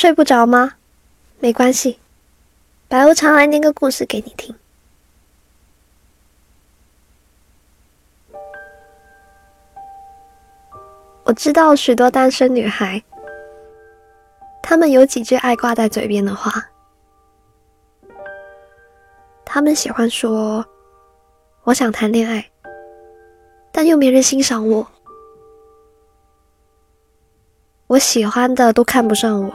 睡不着吗？没关系，白无常来念个故事给你听。我知道许多单身女孩，她们有几句爱挂在嘴边的话。她们喜欢说：“我想谈恋爱，但又没人欣赏我。我喜欢的都看不上我，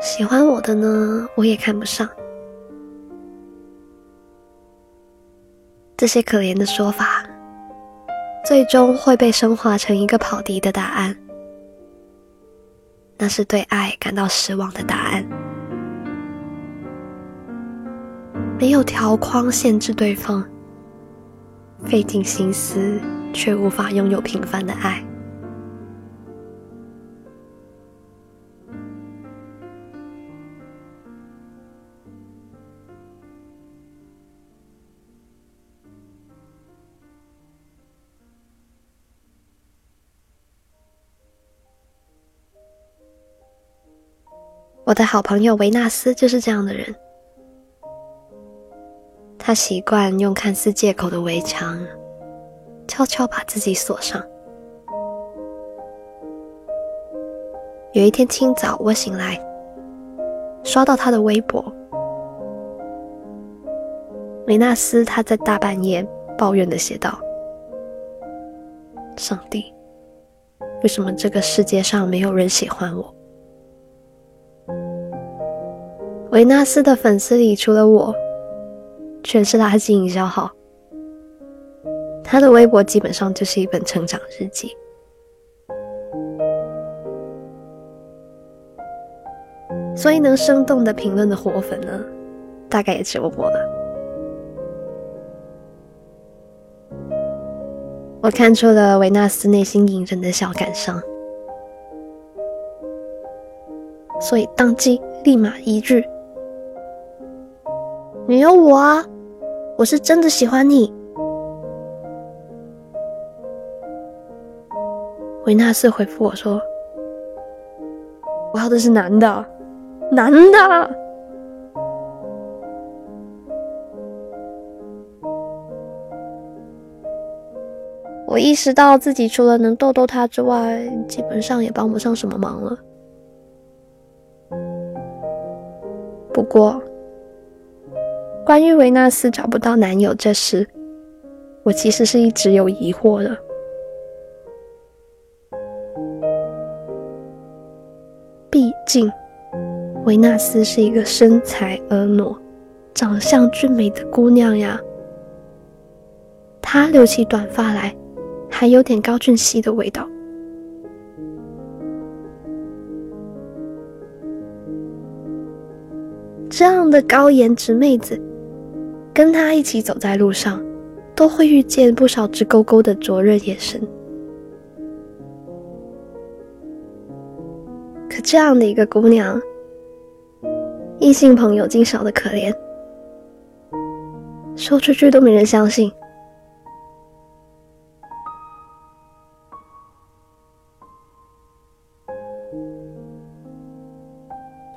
喜欢我的呢，我也看不上。”这些可怜的说法。最终会被升华成一个跑题的答案，那是对爱感到失望的答案。没有条框限制对方，费尽心思却无法拥有平凡的爱。我的好朋友维纳斯就是这样的人。他习惯用看似借口的围墙，悄悄把自己锁上。有一天清早，我醒来，刷到他的微博，维纳斯他在大半夜抱怨的写道：“上帝，为什么这个世界上没有人喜欢我？”维纳斯的粉丝里，除了我，全是垃圾营销号。他的微博基本上就是一本成长日记，所以能生动的评论的活粉呢，大概也只有我了。我看出了维纳斯内心隐忍的小感伤，所以当即立马一句。你有我啊！我是真的喜欢你。维纳斯回复我说：“我要的是男的，男的。”我意识到自己除了能逗逗他之外，基本上也帮不上什么忙了。不过。关于维纳斯找不到男友这事，我其实是一直有疑惑的。毕竟，维纳斯是一个身材婀娜、长相俊美的姑娘呀。她留起短发来，还有点高俊熙的味道。这样的高颜值妹子。跟他一起走在路上，都会遇见不少直勾勾的灼热眼神。可这样的一个姑娘，异性朋友竟少的可怜，说出去都没人相信。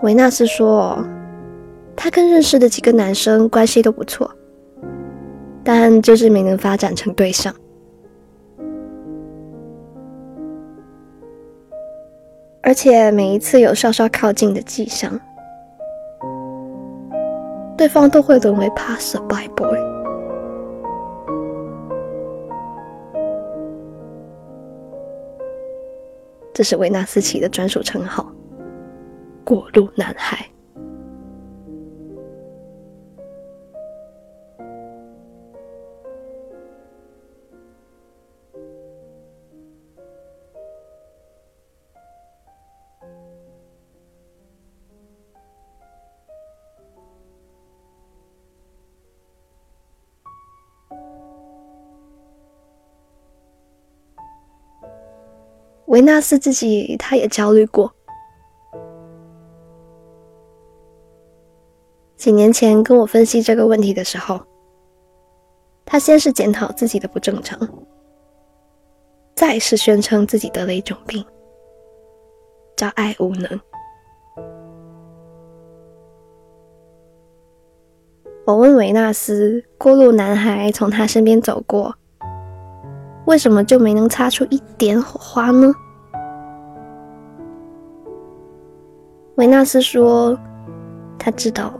维纳斯说。他跟认识的几个男生关系都不错，但就是没能发展成对象。而且每一次有稍稍靠近的迹象，对方都会沦为 passerby boy。这是维纳斯奇的专属称号——过路男孩。维纳斯自己他也焦虑过。几年前跟我分析这个问题的时候他先是检讨自己的不正常再是宣称自己得了一种病叫爱无能。我问维纳斯过路男孩从他身边走过为什么就没能擦出一点火花呢？维纳斯说，他知道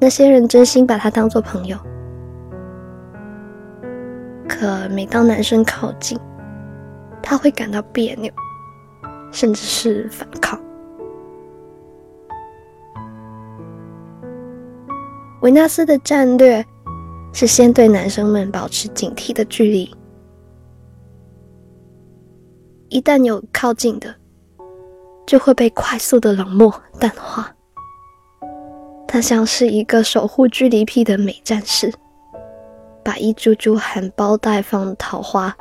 那些人真心把他当做朋友，可每当男生靠近，他会感到别扭，甚至是反抗。维纳斯的战略是先对男生们保持警惕的距离，一旦有靠近的，就会被快速的冷漠淡化。他像是一个守护距离癖的美战士，把一株株含苞待放的桃花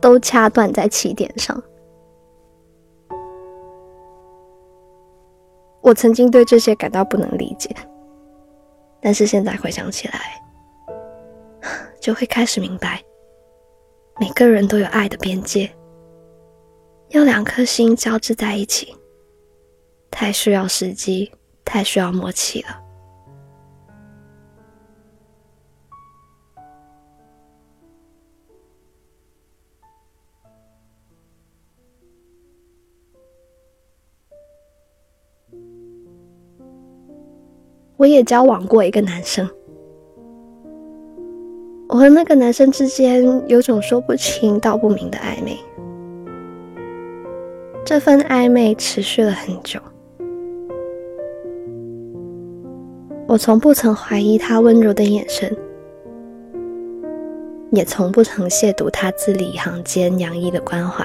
都掐断在起点上。我曾经对这些感到不能理解。但是现在回想起来，就会开始明白，每个人都有爱的边界，要两颗心交织在一起，太需要时机，太需要默契了。我也交往过一个男生，我和那个男生之间有种说不清道不明的暧昧，这份暧昧持续了很久。我从不曾怀疑他温柔的眼神，也从不曾亵渎他字里行间洋溢的关怀。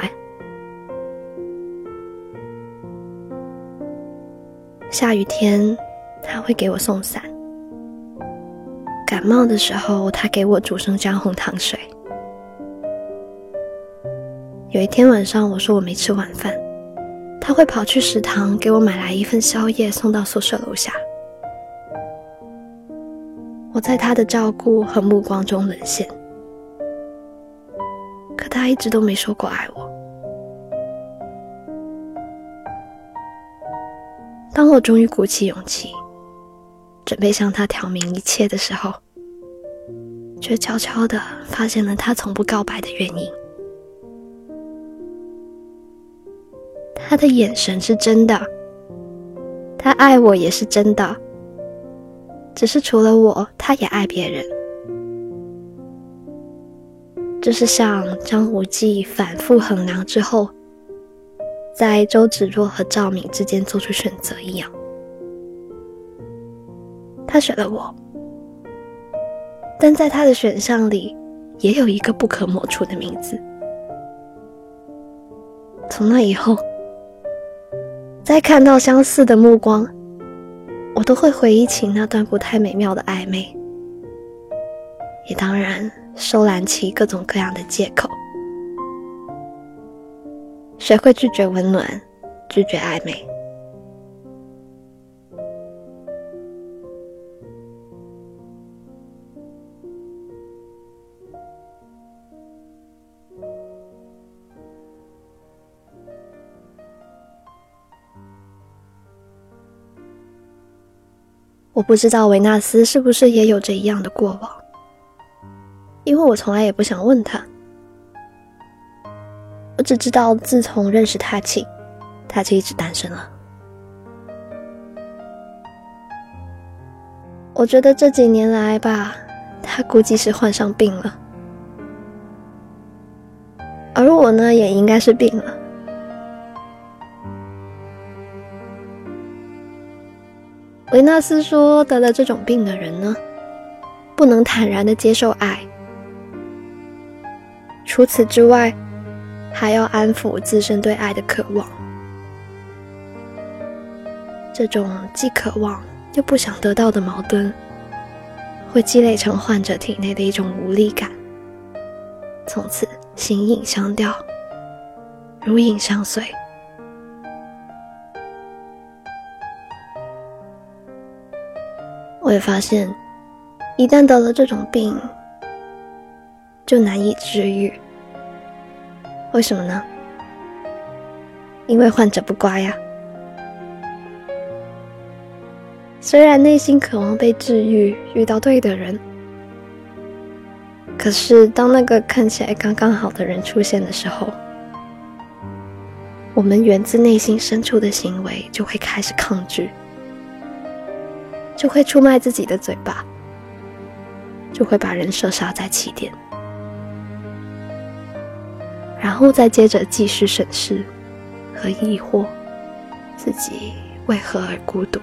下雨天。他会给我送伞，感冒的时候，他给我煮生姜红糖水。有一天晚上，我说我没吃晚饭，他会跑去食堂给我买来一份宵夜，送到宿舍楼下。我在他的照顾和目光中沦陷，可他一直都没说过爱我。当我终于鼓起勇气。准备向他挑明一切的时候，却悄悄的发现了他从不告白的原因。他的眼神是真的，他爱我也是真的，只是除了我，他也爱别人。就是像张无忌反复衡量之后，在周芷若和赵敏之间做出选择一样。他选了我，但在他的选项里，也有一个不可抹除的名字。从那以后，再看到相似的目光，我都会回忆起那段不太美妙的暧昧，也当然收揽起各种各样的借口。学会拒绝温暖，拒绝暧昧。我不知道维纳斯是不是也有着一样的过往，因为我从来也不想问他。我只知道，自从认识他起，他就一直单身了。我觉得这几年来吧，他估计是患上病了，而我呢，也应该是病了。维纳斯说：“得了这种病的人呢，不能坦然的接受爱。除此之外，还要安抚自身对爱的渴望。这种既渴望又不想得到的矛盾，会积累成患者体内的一种无力感，从此形影相吊，如影相随。”我也发现，一旦得了这种病，就难以治愈。为什么呢？因为患者不乖呀。虽然内心渴望被治愈，遇到对的人，可是当那个看起来刚刚好的人出现的时候，我们源自内心深处的行为就会开始抗拒，就会出卖自己的嘴巴，就会把人射杀在起点，然后再接着继续审视和疑惑自己为何而孤独。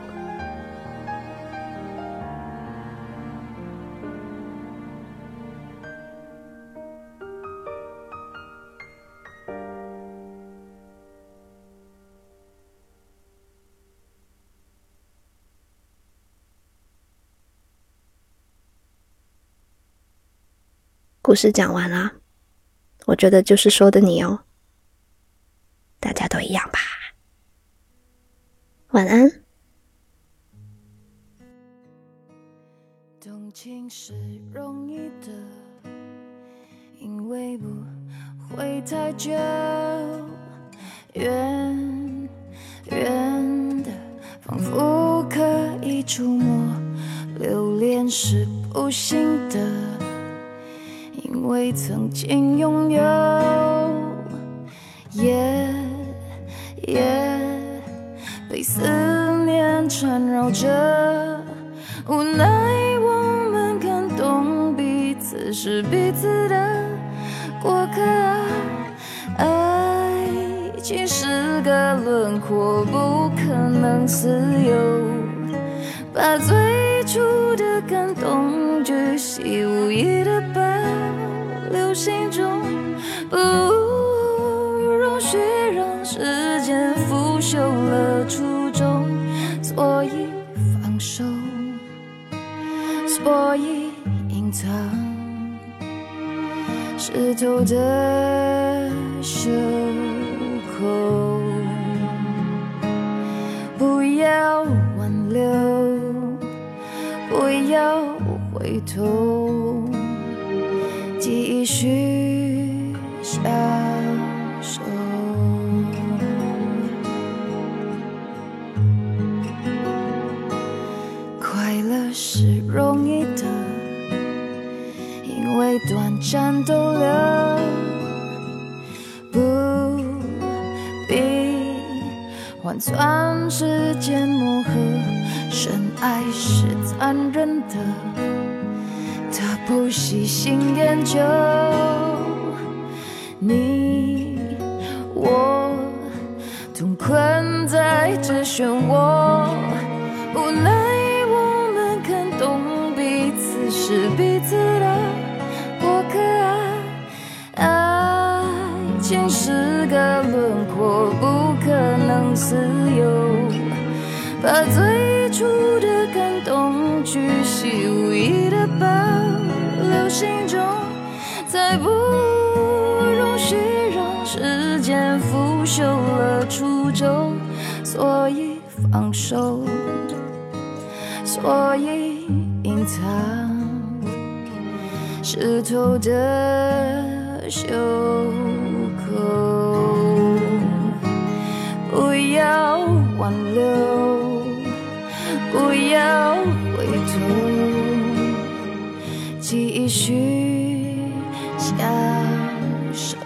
故事讲完啦，我觉得就是说的你哦，大家都一样吧。晚安。动情是容易的，因为不会太久，远远的，仿佛可以触摸。留恋是不行的。因为曾经拥有，夜夜被思念缠绕着，无奈我们感动彼此是彼此的过客。爱情是个轮廓，不可能自由，把最初的感动巨细无遗的。心中，不容许让时间腐朽了初衷，所以放手，所以隐藏湿透的袖口，不要挽留，不要回头。继续享受，快乐是容易的，因为短暂逗留，不必换算时间磨合，深爱是残忍的。不喜新厌旧，你我同困在这漩涡，无奈我们看懂彼此是彼此的过客。爱情是个轮廓，不可能自由，把最初间腐朽了初衷，所以放手，所以隐藏湿透的袖口，不要挽留，不要回头。继续享受，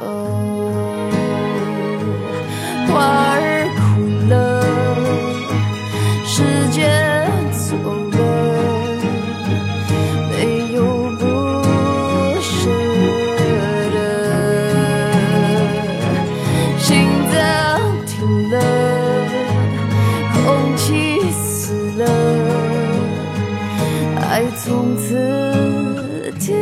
从此听